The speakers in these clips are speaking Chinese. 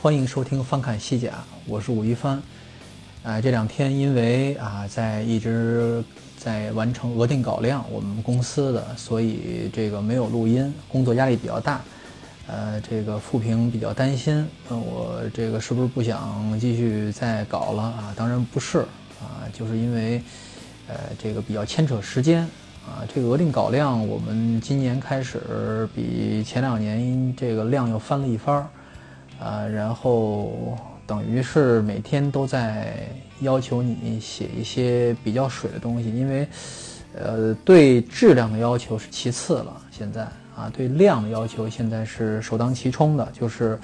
欢迎收听翻看西甲，我是武一帆。啊，这两天因为啊，在一直在完成额定稿量，我们公司的，所以这个没有录音，工作压力比较大。呃，这个复评比较担心，问我这个是不是不想继续再搞了啊？当然不是啊，就是因为呃，这个比较牵扯时间啊。这个额定稿量，我们今年开始比前两年这个量又翻了一番儿。啊，然后等于是每天都在要求你写一些比较水的东西，因为，呃，对质量的要求是其次了。现在啊，对量的要求现在是首当其冲的，就是，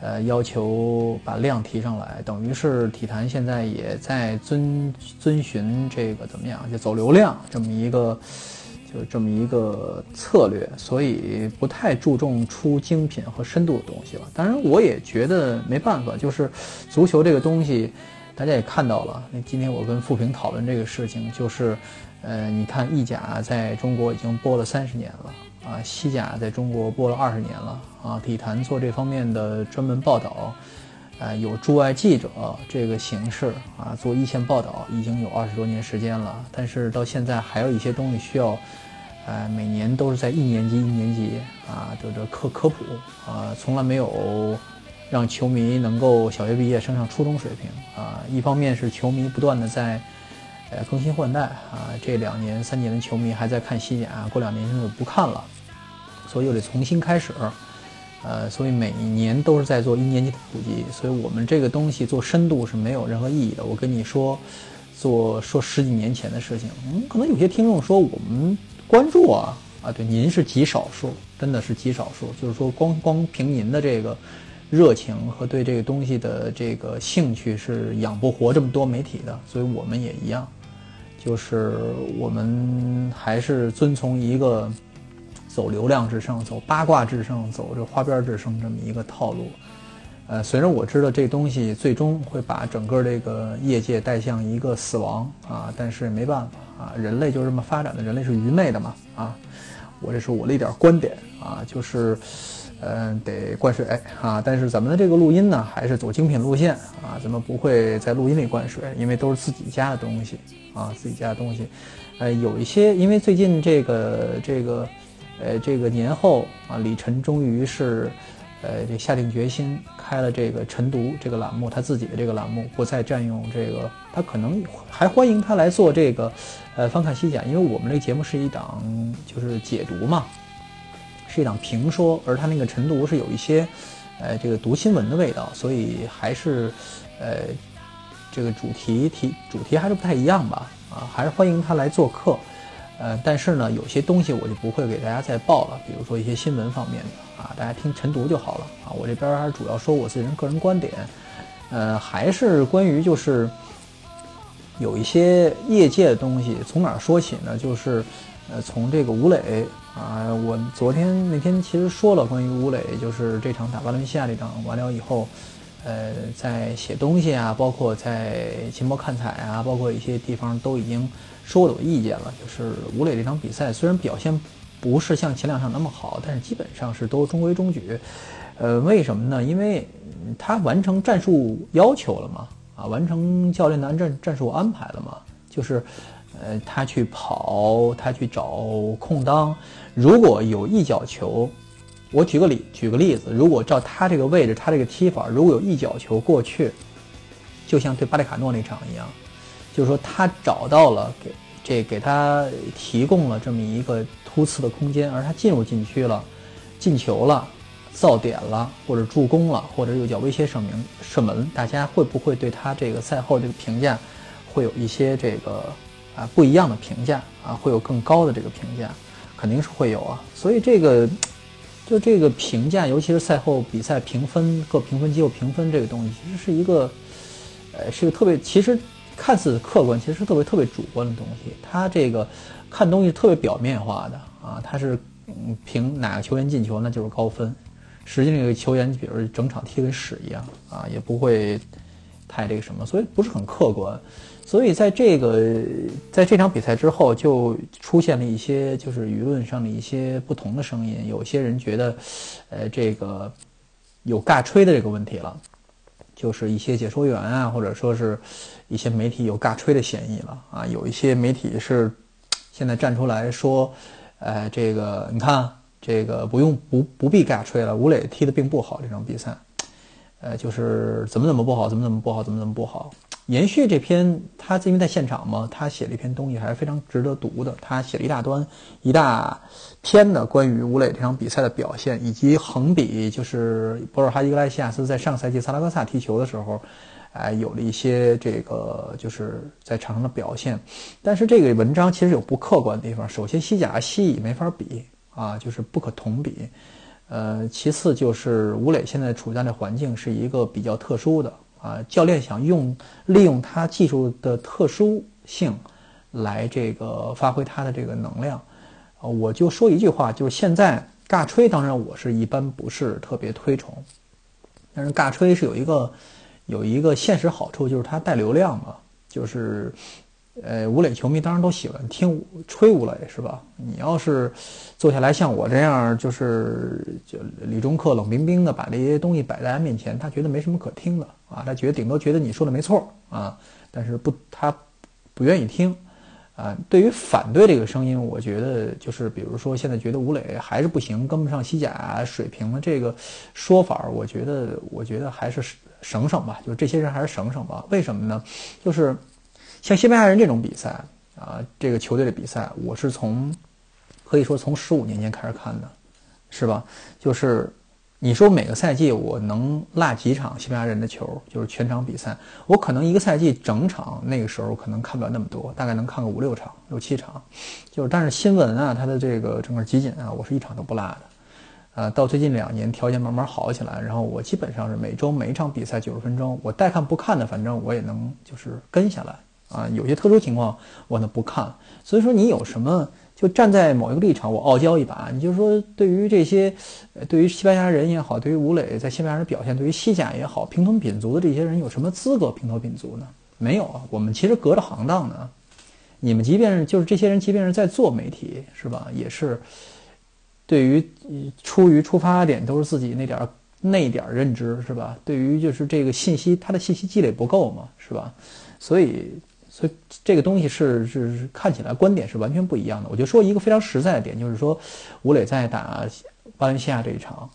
呃，要求把量提上来。等于是体坛现在也在遵遵循这个怎么样，就走流量这么一个。就这么一个策略，所以不太注重出精品和深度的东西了。当然，我也觉得没办法，就是足球这个东西，大家也看到了。那今天我跟富平讨论这个事情，就是，呃，你看意甲在中国已经播了三十年了啊，西甲在中国播了二十年了啊，体坛做这方面的专门报道。呃，有驻外记者这个形式啊，做一线报道已经有二十多年时间了，但是到现在还有一些东西需要，呃，每年都是在一年级一年级啊，就这科科普啊，从来没有让球迷能够小学毕业升上初中水平啊。一方面是球迷不断的在呃更新换代啊，这两年三年的球迷还在看西甲，过两年就不看了，所以又得重新开始。呃，所以每一年都是在做一年级的普及，所以我们这个东西做深度是没有任何意义的。我跟你说，做说十几年前的事情，嗯，可能有些听众说我们关注啊啊，对，您是极少数，真的是极少数。就是说，光 光凭您的这个热情和对这个东西的这个兴趣，是养不活这么多媒体的。所以我们也一样，就是我们还是遵从一个。走流量制胜，走八卦制胜，走这花边制胜这么一个套路，呃，虽然我知道这东西最终会把整个这个业界带向一个死亡啊，但是没办法啊，人类就这么发展的，人类是愚昧的嘛啊，我这是我的一点观点啊，就是，嗯，得灌水啊，但是咱们的这个录音呢，还是走精品路线啊，咱们不会在录音里灌水，因为都是自己家的东西啊，自己家的东西，呃，有一些因为最近这个这个。呃，这个年后啊，李晨终于是，呃，这下定决心开了这个晨读这个栏目，他自己的这个栏目不再占用这个，他可能还欢迎他来做这个，呃，翻看西甲，因为我们这个节目是一档就是解读嘛，是一档评说，而他那个晨读是有一些，呃，这个读新闻的味道，所以还是，呃，这个主题题主题还是不太一样吧，啊，还是欢迎他来做客。呃，但是呢，有些东西我就不会给大家再报了，比如说一些新闻方面的啊，大家听晨读就好了啊。我这边还主要说我自己个人观点，呃，还是关于就是有一些业界的东西，从哪儿说起呢？就是呃，从这个吴磊啊，我昨天那天其实说了关于吴磊，就是这场打巴伦西亚这场完了以后，呃，在写东西啊，包括在秦博看彩啊，包括一些地方都已经。说我的意见了，就是吴磊这场比赛虽然表现不是像前两场那么好，但是基本上是都中规中矩。呃，为什么呢？因为他完成战术要求了嘛，啊，完成教练的战战术安排了嘛，就是呃，他去跑，他去找空当。如果有一脚球，我举个例，举个例子，如果照他这个位置，他这个踢法，如果有一脚球过去，就像对巴列卡诺那场一样。就是说，他找到了给这给他提供了这么一个突刺的空间，而他进入禁区了，进球了，造点了，或者助攻了，或者又叫威胁射门射门，大家会不会对他这个赛后这个评价会有一些这个啊不一样的评价啊？会有更高的这个评价，肯定是会有啊。所以这个就这个评价，尤其是赛后比赛评分各评分机构评分这个东西，其实是一个。呃，是个特别其实看似客观，其实特别特别主观的东西。他这个看东西特别表面化的啊，他是嗯凭哪个球员进球那就是高分，实际那个球员比如整场踢跟屎一样啊，也不会太这个什么，所以不是很客观。所以在这个在这场比赛之后，就出现了一些就是舆论上的一些不同的声音。有些人觉得，呃，这个有尬吹的这个问题了，就是一些解说员啊，或者说是一些媒体有尬吹的嫌疑了啊。有一些媒体是现在站出来说，呃，这个你看，这个不用不不必尬吹了，吴磊踢的并不好这场比赛，呃，就是怎么怎么不好，怎么怎么不好，怎么怎么不好。延续这篇，他因为在现场嘛，他写了一篇东西，还是非常值得读的。他写了一大段、一大篇的关于吴磊这场比赛的表现，以及横比就是博尔哈伊格莱西亚斯在上赛季萨拉戈萨踢球的时候，哎，有了一些这个就是在场上的表现。但是这个文章其实有不客观的地方。首先，西甲、西乙没法比啊，就是不可同比。呃，其次就是吴磊现在处在的环境是一个比较特殊的。啊，教练想用利用他技术的特殊性，来这个发挥他的这个能量。啊，我就说一句话，就是现在尬吹，当然我是一般不是特别推崇，但是尬吹是有一个有一个现实好处，就是它带流量嘛，就是。呃，吴磊球迷当然都喜欢听吹吴磊，是吧？你要是坐下来像我这样，就是就李中克冷冰冰的把这些东西摆在他面前，他觉得没什么可听的啊，他觉得顶多觉得你说的没错啊，但是不，他不愿意听啊。对于反对这个声音，我觉得就是比如说现在觉得吴磊还是不行，跟不上西甲水平的这个说法，我觉得我觉得还是省省吧，就这些人还是省省吧。为什么呢？就是。像西班牙人这种比赛啊，这个球队的比赛，我是从可以说从十五年前开始看的，是吧？就是你说每个赛季我能落几场西班牙人的球，就是全场比赛，我可能一个赛季整场那个时候可能看不了那么多，大概能看个五六场、六七场。就是但是新闻啊，它的这个整个集锦啊，我是一场都不落的。呃，到最近两年条件慢慢好起来，然后我基本上是每周每一场比赛九十分钟，我带看不看的，反正我也能就是跟下来。啊，有些特殊情况我呢不看，所以说你有什么就站在某一个立场，我傲娇一把。你就说对于这些，对于西班牙人也好，对于吴磊在西班牙人的表现，对于西甲也好，平头品足的这些人有什么资格平头品足呢？没有啊，我们其实隔着行当呢。你们即便是就是这些人，即便是在做媒体，是吧？也是对于出于出发点都是自己那点儿那点儿认知，是吧？对于就是这个信息，他的信息积累不够嘛，是吧？所以。所以这个东西是是看起来观点是完全不一样的。我就说一个非常实在的点，就是说吴磊在打巴伦西亚这一场，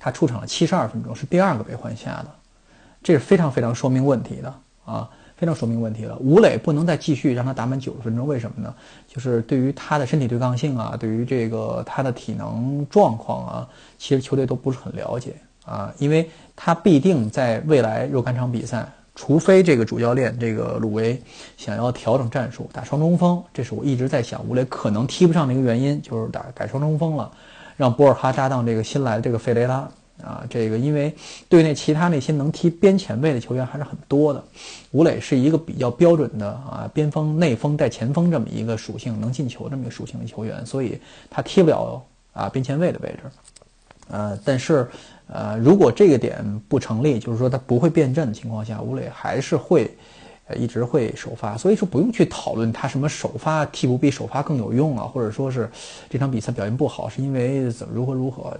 他出场了七十二分钟，是第二个被换下的，这是非常非常说明问题的啊，非常说明问题的。吴磊不能再继续让他打满九十分钟，为什么呢？就是对于他的身体对抗性啊，对于这个他的体能状况啊，其实球队都不是很了解啊，因为他必定在未来若干场比赛。除非这个主教练这个鲁维想要调整战术，打双中锋，这是我一直在想，吴磊可能踢不上的一个原因，就是打改双中锋了，让博尔哈搭档这个新来的这个费雷拉。啊，这个因为队内其他那些能踢边前卫的球员还是很多的，吴磊是一个比较标准的啊边锋、内锋带前锋这么一个属性，能进球这么一个属性的球员，所以他踢不了啊边前卫的位置，呃，但是。呃，如果这个点不成立，就是说他不会变阵的情况下，吴磊还是会，呃，一直会首发。所以说不用去讨论他什么首发替补比首发更有用啊，或者说是这场比赛表现不好是因为怎如何如何，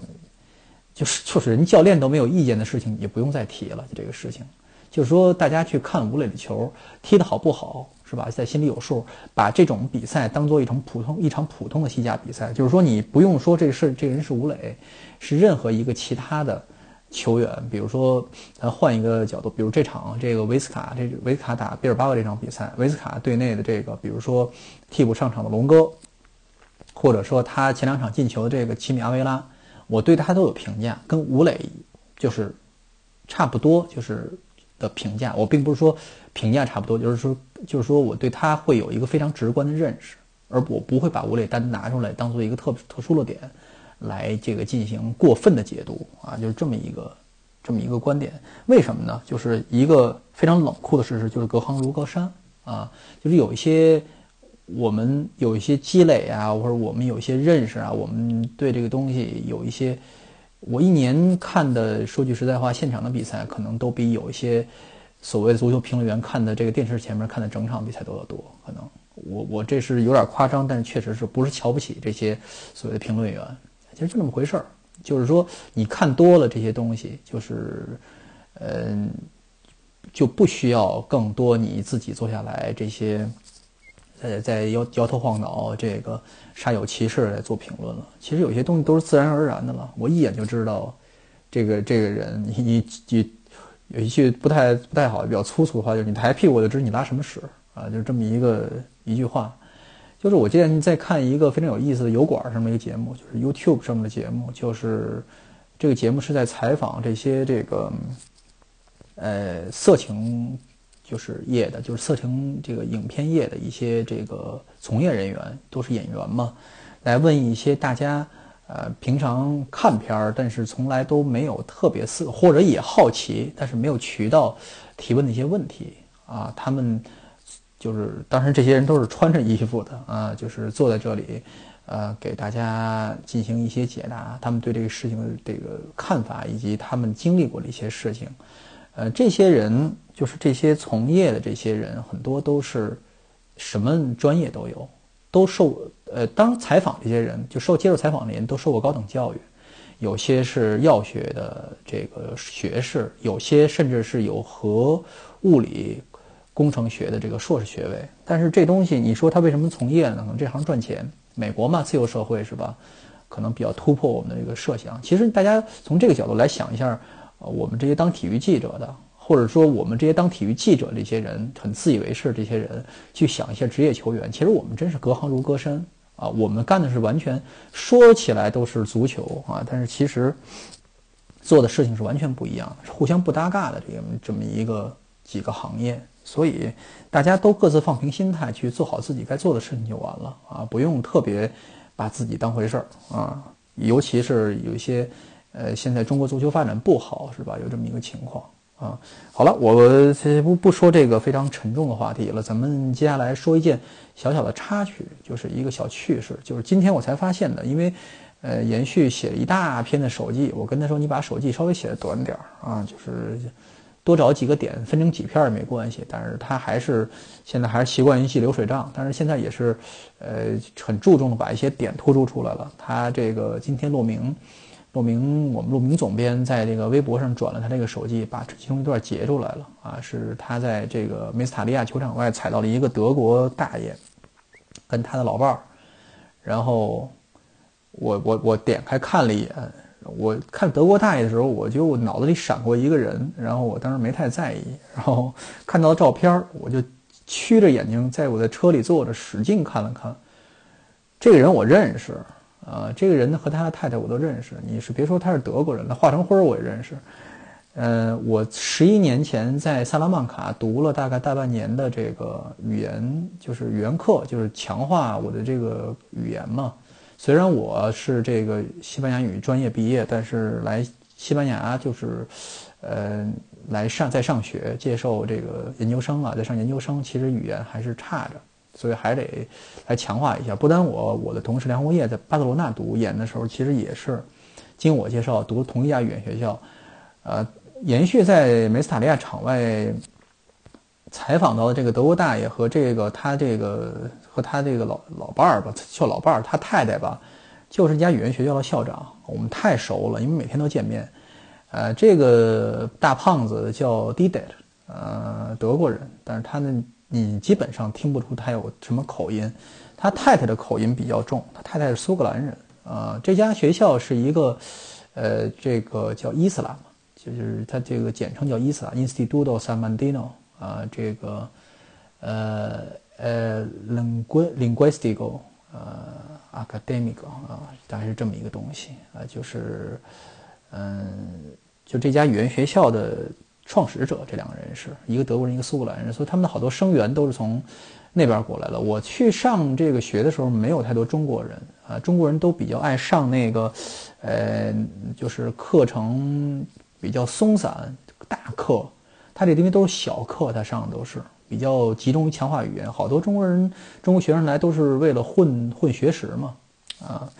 就是就是人教练都没有意见的事情，也不用再提了。就这个事情，就是说大家去看吴磊的球踢得好不好，是吧？在心里有数，把这种比赛当做一场普通一场普通的西甲比赛，就是说你不用说这是这人是吴磊。是任何一个其他的球员，比如说，咱换一个角度，比如这场这个维斯卡，这维斯卡打毕尔巴鄂这场比赛，维斯卡队内的这个，比如说替补上场的龙哥，或者说他前两场进球的这个奇米阿维拉，我对他都有评价，跟吴磊就是差不多，就是的评价。我并不是说评价差不多，就是说就是说我对他会有一个非常直观的认识，而我不会把吴磊单拿出来当做一个特特殊的点。来这个进行过分的解读啊，就是这么一个这么一个观点。为什么呢？就是一个非常冷酷的事实，就是隔行如隔山啊，就是有一些我们有一些积累啊，或者我们有一些认识啊，我们对这个东西有一些。我一年看的，说句实在话，现场的比赛可能都比有一些所谓足球评论员看的这个电视前面看的整场比赛都要多。可能我我这是有点夸张，但是确实是不是瞧不起这些所谓的评论员，其实就那么回事儿。就是说，你看多了这些东西，就是嗯，就不需要更多你自己坐下来这些。在在摇摇头晃脑，这个煞有其事来做评论了。其实有些东西都是自然而然的了，我一眼就知道，这个这个人，你你你有一句不太不太好、比较粗俗的话，就是你抬屁股我就知你拉什么屎啊，就这么一个一句话。就是我今天在看一个非常有意思的油管上面一个节目，就是 YouTube 上面的节目，就是这个节目是在采访这些这个呃色情。就是业的，就是色情这个影片业的一些这个从业人员，都是演员嘛，来问一些大家呃平常看片儿，但是从来都没有特别色或者也好奇，但是没有渠道提问的一些问题啊。他们就是当时这些人都是穿着衣服的啊，就是坐在这里，呃，给大家进行一些解答，他们对这个事情的这个看法以及他们经历过的一些事情。呃，这些人就是这些从业的这些人，很多都是什么专业都有，都受呃，当采访这些人就受接受采访的人都受过高等教育，有些是药学的这个学士，有些甚至是有核物理工程学的这个硕士学位。但是这东西，你说他为什么从业呢？可能这行赚钱，美国嘛，自由社会是吧？可能比较突破我们的这个设想。其实大家从这个角度来想一下。啊，我们这些当体育记者的，或者说我们这些当体育记者这些人，很自以为是这些人，去想一些职业球员，其实我们真是隔行如隔山啊！我们干的是完全说起来都是足球啊，但是其实做的事情是完全不一样，是互相不搭嘎的这个这么一个几个行业，所以大家都各自放平心态去做好自己该做的事情就完了啊，不用特别把自己当回事儿啊，尤其是有一些。呃，现在中国足球发展不好，是吧？有这么一个情况啊。好了，我不不说这个非常沉重的话题了，咱们接下来说一件小小的插曲，就是一个小趣事，就是今天我才发现的。因为，呃，延续写了一大篇的手记，我跟他说，你把手记稍微写的短点儿啊，就是多找几个点，分成几片也没关系。但是他还是现在还是习惯于记流水账，但是现在也是，呃，很注重的把一些点突出出来了。他这个今天落名。陆明，我们陆明总编在这个微博上转了他这个手机，把其中一段截出来了啊，是他在这个梅斯塔利亚球场外踩到了一个德国大爷，跟他的老伴儿，然后我我我点开看了一眼，我看德国大爷的时候，我就脑子里闪过一个人，然后我当时没太在意，然后看到照片我就曲着眼睛在我的车里坐着使劲看了看，这个人我认识。啊，这个人呢和他的太太我都认识。你是别说他是德国人，那华成辉我也认识。呃，我十一年前在萨拉曼卡读了大概大半年的这个语言，就是语言课，就是强化我的这个语言嘛。虽然我是这个西班牙语专业毕业，但是来西班牙就是，呃，来上在上学，接受这个研究生啊，在上研究生，其实语言还是差着。所以还得来强化一下。不单我，我的同事梁红叶在巴塞罗那读研的时候，其实也是经我介绍读同一家语言学校。呃，延续在梅斯塔利亚场外采访到的这个德国大爷和这个他这个和他这个老老伴儿吧，叫老伴儿，他太太吧，就是一家语言学校的校长。我们太熟了，因为每天都见面。呃，这个大胖子叫 d i d e t 呃，德国人，但是他呢。你基本上听不出他有什么口音，他太太的口音比较重，他太太是苏格兰人呃。这家学校是一个，呃，这个叫伊斯兰，就是他这个简称叫伊斯兰 Instituto San Mandino 啊，这个，呃呃，linguistico 呃，academic 啊，大概是这么一个东西啊，就是，嗯，就这家语言学校的。创始者这两个人是一个德国人，一个苏格兰人，所以他们的好多生源都是从那边过来的。我去上这个学的时候，没有太多中国人啊，中国人都比较爱上那个，呃，就是课程比较松散，大课，他这因为都是小课，他上的都是比较集中于强化语言。好多中国人、中国学生来都是为了混混学识嘛，啊，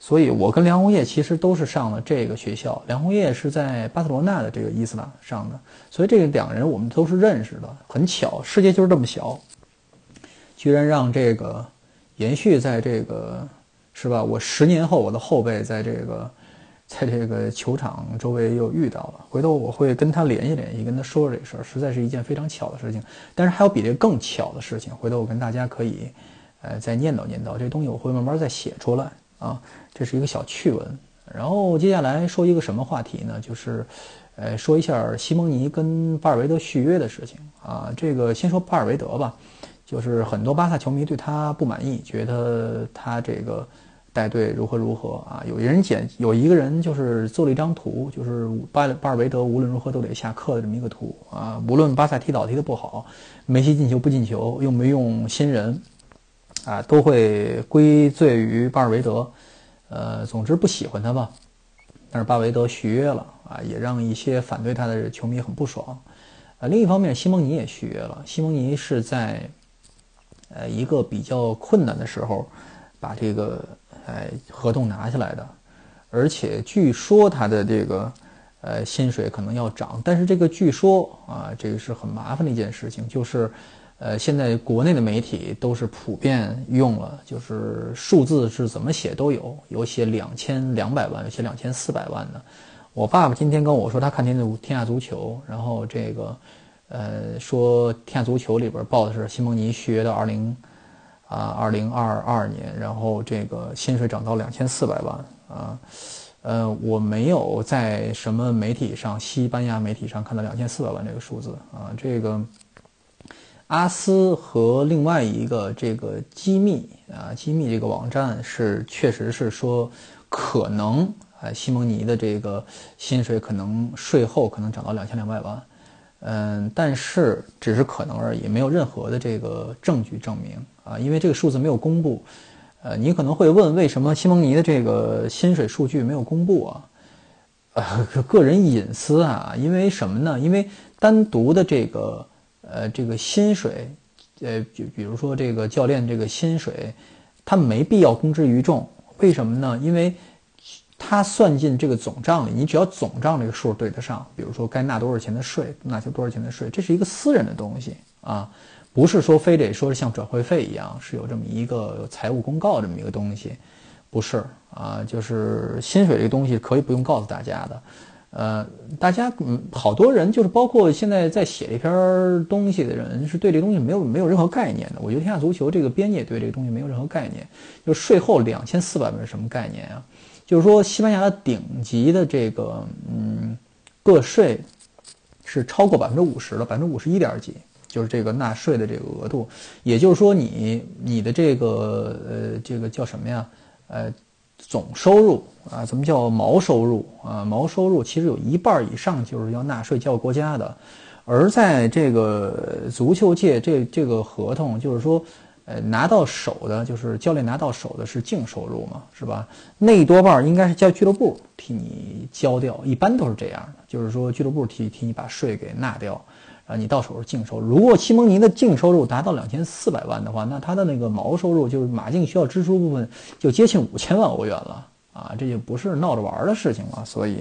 所以我跟梁红叶其实都是上了这个学校。梁红叶是在巴塞罗那的这个伊斯兰上的，所以这个两人我们都是认识的。很巧，世界就是这么小，居然让这个延续在这个。是吧？我十年后，我的后辈在这个，在这个球场周围又遇到了。回头我会跟他联系联系，跟他说说这事儿，实在是一件非常巧的事情。但是还有比这更巧的事情，回头我跟大家可以，呃，再念叨念叨。这东西我会慢慢再写出来啊。这是一个小趣闻。然后接下来说一个什么话题呢？就是，呃，说一下西蒙尼跟巴尔维德续约的事情啊。这个先说巴尔维德吧。就是很多巴萨球迷对他不满意，觉得他这个带队如何如何啊？有一人剪，有一个人就是做了一张图，就是巴巴尔韦德无论如何都得下课的这么一个图啊。无论巴萨踢倒踢得不好，梅西进球不进球，用没用新人啊，都会归罪于巴尔韦德。呃，总之不喜欢他吧。但是巴尔韦德续约了啊，也让一些反对他的球迷很不爽。啊，另一方面，西蒙尼也续约了。西蒙尼是在。呃，一个比较困难的时候，把这个呃合同拿下来的，而且据说他的这个呃薪水可能要涨，但是这个据说啊，这个是很麻烦的一件事情，就是呃现在国内的媒体都是普遍用了，就是数字是怎么写都有，有写两千两百万，有写两千四百万的。我爸爸今天跟我说，他看天天下足球，然后这个。呃，说天下足球里边报的是西蒙尼续约到二零啊二零二二年，然后这个薪水涨到两千四百万啊，呃，我没有在什么媒体上，西班牙媒体上看到两千四百万这个数字啊。这个阿斯和另外一个这个机密啊，机密这个网站是确实是说可能啊，西蒙尼的这个薪水可能税后可能涨到两千两百万。嗯，但是只是可能而已，没有任何的这个证据证明啊，因为这个数字没有公布。呃，你可能会问，为什么西蒙尼的这个薪水数据没有公布啊？呃，个人隐私啊，因为什么呢？因为单独的这个呃这个薪水，呃，就比如说这个教练这个薪水，他没必要公之于众。为什么呢？因为。他算进这个总账里，你只要总账这个数对得上，比如说该纳多少钱的税，纳就多少钱的税，这是一个私人的东西啊，不是说非得说是像转会费一样是有这么一个财务公告这么一个东西，不是啊，就是薪水这个东西可以不用告诉大家的，呃，大家嗯，好多人就是包括现在在写这篇东西的人是对这东西没有没有任何概念的。我觉得天下足球这个编辑对这个东西没有任何概念，就税后两千四百万是什么概念啊？就是说，西班牙的顶级的这个嗯个税是超过百分之五十的，百分之五十一点几，就是这个纳税的这个额度。也就是说，你你的这个呃这个叫什么呀？呃，总收入啊，怎么叫毛收入啊？毛收入其实有一半以上就是要纳税交国家的。而在这个足球界，这这个合同就是说。呃，拿到手的就是教练拿到手的是净收入嘛，是吧？那一多半应该是叫俱乐部替你交掉，一般都是这样的，就是说俱乐部替替你把税给纳掉，你到手是净收入。如果西蒙尼的净收入达到两千四百万的话，那他的那个毛收入就是马竞需要支出部分就接近五千万欧元了啊，这就不是闹着玩的事情了，所以。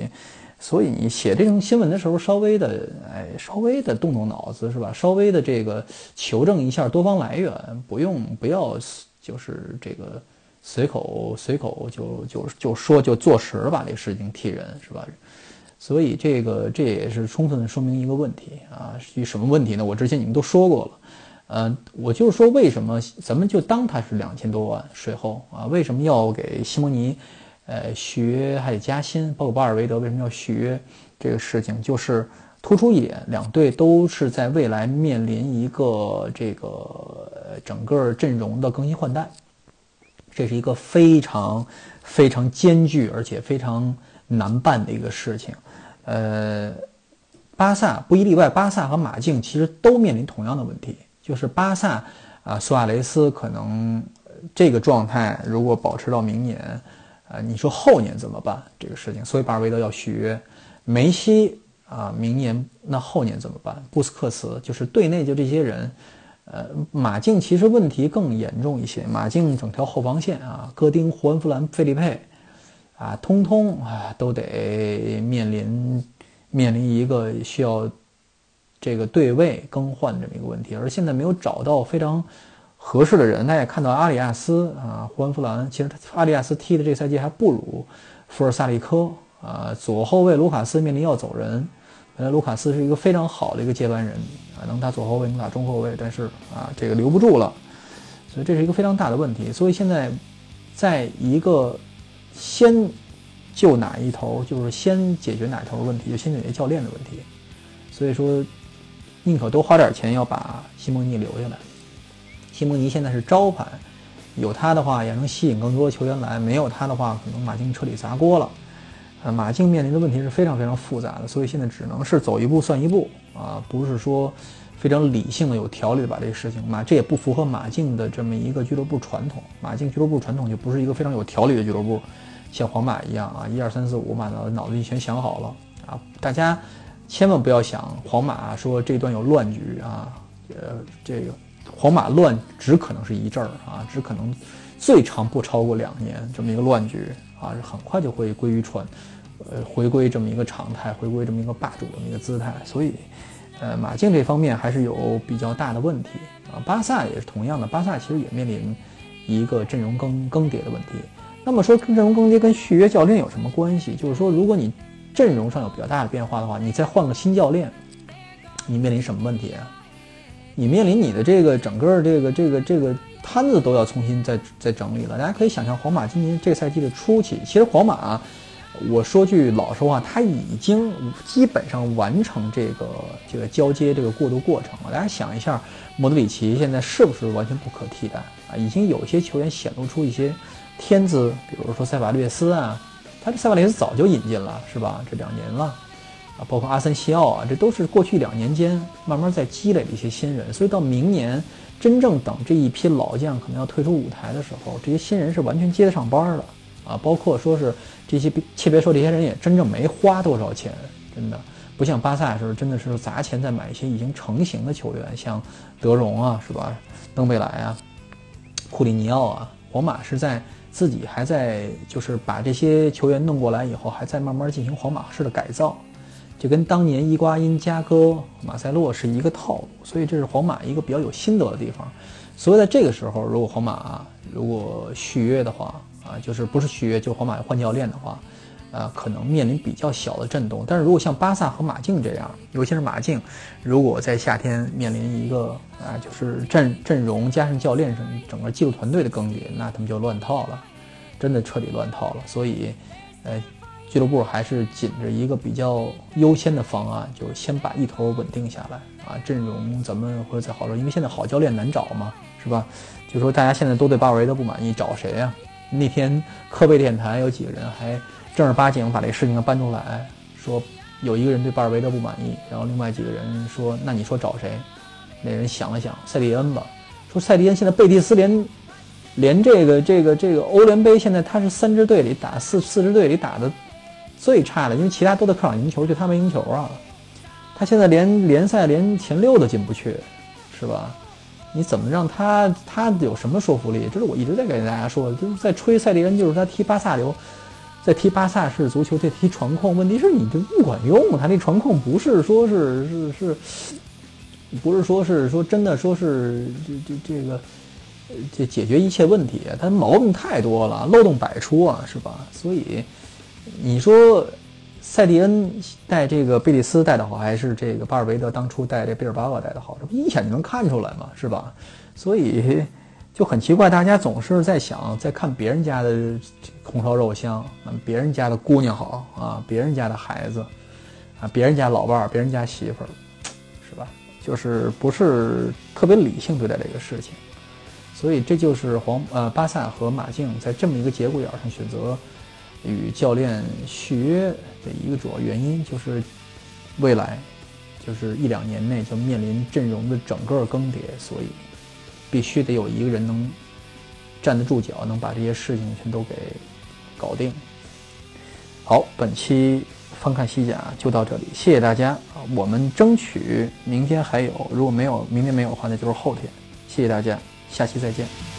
所以你写这种新闻的时候，稍微的，哎，稍微的动动脑子是吧？稍微的这个求证一下多方来源，不用不要就是这个随口随口就就就说就坐实把这个事情替人是吧？所以这个这也是充分的说明一个问题啊，是什么问题呢？我之前你们都说过了，呃，我就是说为什么咱们就当它是两千多万税后啊？为什么要给西蒙尼？呃，续约还得加薪，包括巴尔韦德为什么要续约？这个事情就是突出一点，两队都是在未来面临一个这个整个阵容的更新换代，这是一个非常非常艰巨而且非常难办的一个事情。呃，巴萨不一例外，巴萨和马竞其实都面临同样的问题，就是巴萨啊，苏亚雷斯可能这个状态如果保持到明年。啊，你说后年怎么办这个事情？所以巴尔韦德要续约，梅西啊，明年那后年怎么办？布斯克茨就是队内就这些人，呃，马竞其实问题更严重一些。马竞整条后防线啊，戈丁、胡恩弗兰、费利佩，啊，通通啊都得面临面临一个需要这个对位更换这么一个问题，而现在没有找到非常合适的人。大家也看到阿里亚斯啊，胡安弗兰，其实他阿里亚斯踢的这个赛季还不如福尔萨利科啊，左后卫卢卡斯面临要走人。本来卢卡斯是一个非常好的一个接班人啊，能打左后卫，能打中后卫，但是啊，这个留不住了，所以这是一个非常大的问题。所以现在，在一个先救哪一头，就是先解决哪头问题，就先解决教练的问题。所以说，宁可多花点钱要把西蒙尼留下来。西蒙尼现在是招牌，有他的话也能吸引更多球员来，没有他的话，可能马竞彻底砸锅了。呃，马竞面临的问题是非常非常复杂的，所以现在只能是走一步算一步啊，不是说非常理性的、有条理的把这个事情马，这也不符合马竞的这么一个俱乐部传统。马竞俱乐部传统就不是一个非常有条理的俱乐部，像皇马一样啊，一二三四五，马脑脑子一全想好了啊。大家千万不要想皇马说这段有乱局啊，呃，这个皇马乱只可能是一阵儿啊，只可能最长不超过两年这么一个乱局啊，很快就会归于传。呃，回归这么一个常态，回归这么一个霸主的一个姿态，所以，呃，马竞这方面还是有比较大的问题啊。巴萨也是同样的，巴萨其实也面临一个阵容更更迭的问题。那么说阵容更迭跟续约教练有什么关系？就是说，如果你阵容上有比较大的变化的话，你再换个新教练，你面临什么问题啊？你面临你的这个整个这个这个这个摊子都要重新再再整理了。大家可以想象，皇马今年这个赛季的初期，其实皇马。我说句老实话，他已经基本上完成这个这个交接这个过渡过程了。大家想一下，莫德里奇现在是不是完全不可替代啊？已经有些球员显露出一些天资，比如说塞瓦略斯啊，他这塞瓦略斯早就引进了，是吧？这两年了啊，包括阿森西奥啊，这都是过去两年间慢慢在积累的一些新人。所以到明年真正等这一批老将可能要退出舞台的时候，这些新人是完全接得上班的。啊，包括说是这些，且别说这些人也真正没花多少钱，真的不像巴萨时候，真的是砸钱在买一些已经成型的球员，像德容啊，是吧？登贝莱啊，库里尼奥啊，皇马是在自己还在就是把这些球员弄过来以后，还在慢慢进行皇马式的改造，就跟当年伊瓜因、加戈、马塞洛是一个套路，所以这是皇马一个比较有心得的地方。所以在这个时候，如果皇马如果续约的话，啊，就是不是续约，就皇马换教练的话，呃，可能面临比较小的震动。但是如果像巴萨和马竞这样，尤其是马竞，如果在夏天面临一个啊，就是阵阵容加上教练整整个技术团队的更迭，那他们就乱套了，真的彻底乱套了。所以，呃，俱乐部还是紧着一个比较优先的方案，就先把一头稳定下来啊，阵容怎么会再好说？因为现在好教练难找嘛，是吧？就说大家现在都对巴尔韦德不满意，找谁呀？那天科贝电台有几个人还正儿八经把这事情搬出来，说有一个人对巴尔韦德不满意，然后另外几个人说，那你说找谁？那人想了想，塞蒂恩吧。说塞蒂恩现在贝蒂斯连连这个这个这个欧联杯现在他是三支队里打四四支队里打的最差的，因为其他都在客场赢球，就他没赢球啊。他现在连联赛连前六都进不去，是吧？你怎么让他他有什么说服力？这是我一直在给大家说的，就是在吹塞利恩，就是他踢巴萨流，在踢巴萨式足球，在踢传控。问题是你这不管用，他那传控不是说是是是，不是说是说真的说是这这这个这解决一切问题，他毛病太多了，漏洞百出啊，是吧？所以你说。塞蒂恩带这个贝蒂斯带的好，还是这个巴尔韦德当初带这贝尔巴鄂带的好？这不一眼就能看出来嘛，是吧？所以就很奇怪，大家总是在想，在看别人家的红烧肉香，别人家的姑娘好啊，别人家的孩子啊，别人家老伴儿，别人家媳妇儿，是吧？就是不是特别理性对待这个事情，所以这就是皇呃巴萨和马竞在这么一个节骨眼上选择。与教练续约的一个主要原因就是，未来就是一两年内就面临阵容的整个更迭，所以必须得有一个人能站得住脚，能把这些事情全都给搞定。好，本期翻看西甲就到这里，谢谢大家。我们争取明天还有，如果没有明天没有的话，那就是后天。谢谢大家，下期再见。